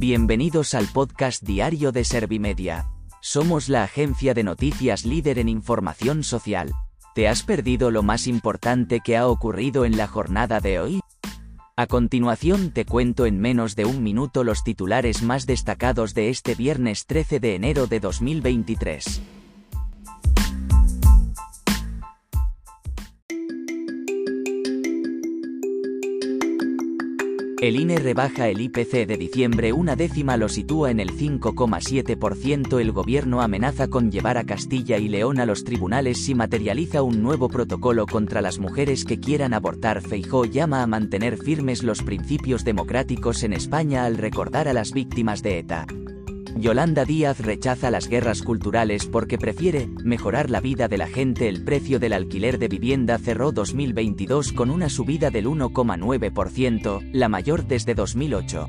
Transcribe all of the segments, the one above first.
Bienvenidos al podcast diario de Servimedia. Somos la agencia de noticias líder en información social. ¿Te has perdido lo más importante que ha ocurrido en la jornada de hoy? A continuación te cuento en menos de un minuto los titulares más destacados de este viernes 13 de enero de 2023. El INE rebaja el IPC de diciembre una décima lo sitúa en el 5,7%. El gobierno amenaza con llevar a Castilla y León a los tribunales si materializa un nuevo protocolo contra las mujeres que quieran abortar. Feijó llama a mantener firmes los principios democráticos en España al recordar a las víctimas de ETA. Yolanda Díaz rechaza las guerras culturales porque prefiere mejorar la vida de la gente. El precio del alquiler de vivienda cerró 2022 con una subida del 1,9%, la mayor desde 2008.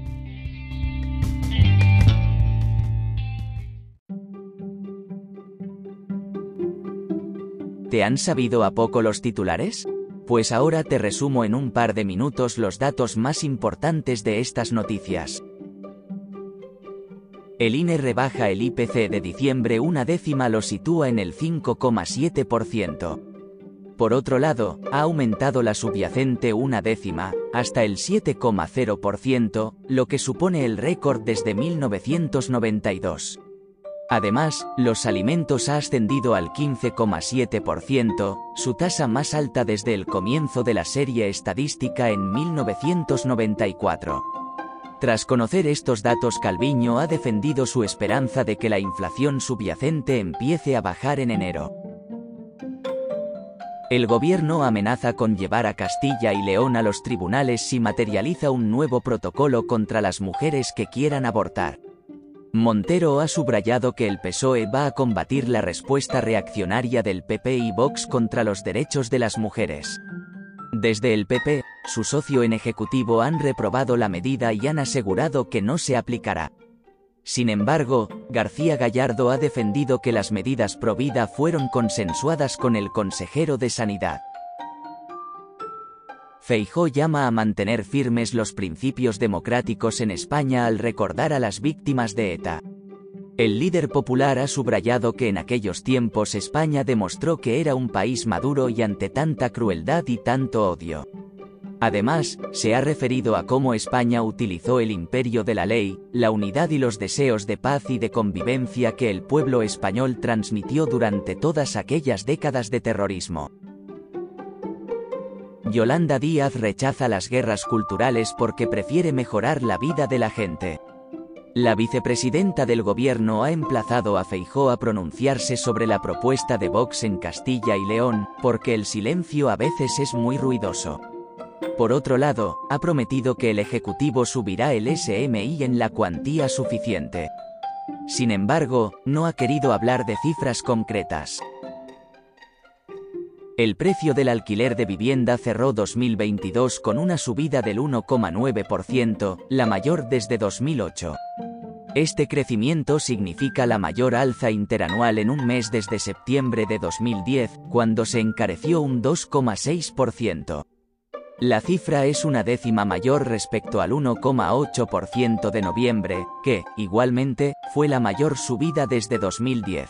¿Te han sabido a poco los titulares? Pues ahora te resumo en un par de minutos los datos más importantes de estas noticias. El INE rebaja el IPC de diciembre una décima lo sitúa en el 5,7%. Por otro lado, ha aumentado la subyacente una décima, hasta el 7,0%, lo que supone el récord desde 1992. Además, los alimentos ha ascendido al 15,7%, su tasa más alta desde el comienzo de la serie estadística en 1994. Tras conocer estos datos Calviño ha defendido su esperanza de que la inflación subyacente empiece a bajar en enero. El gobierno amenaza con llevar a Castilla y León a los tribunales si materializa un nuevo protocolo contra las mujeres que quieran abortar. Montero ha subrayado que el PSOE va a combatir la respuesta reaccionaria del PP y Vox contra los derechos de las mujeres. Desde el PP, su socio en ejecutivo han reprobado la medida y han asegurado que no se aplicará. Sin embargo, García Gallardo ha defendido que las medidas pro vida fueron consensuadas con el consejero de Sanidad. Feijó llama a mantener firmes los principios democráticos en España al recordar a las víctimas de ETA. El líder popular ha subrayado que en aquellos tiempos España demostró que era un país maduro y ante tanta crueldad y tanto odio. Además, se ha referido a cómo España utilizó el imperio de la ley, la unidad y los deseos de paz y de convivencia que el pueblo español transmitió durante todas aquellas décadas de terrorismo. Yolanda Díaz rechaza las guerras culturales porque prefiere mejorar la vida de la gente. La vicepresidenta del gobierno ha emplazado a Feijó a pronunciarse sobre la propuesta de Vox en Castilla y León, porque el silencio a veces es muy ruidoso. Por otro lado, ha prometido que el Ejecutivo subirá el SMI en la cuantía suficiente. Sin embargo, no ha querido hablar de cifras concretas. El precio del alquiler de vivienda cerró 2022 con una subida del 1,9%, la mayor desde 2008. Este crecimiento significa la mayor alza interanual en un mes desde septiembre de 2010, cuando se encareció un 2,6%. La cifra es una décima mayor respecto al 1,8% de noviembre, que, igualmente, fue la mayor subida desde 2010.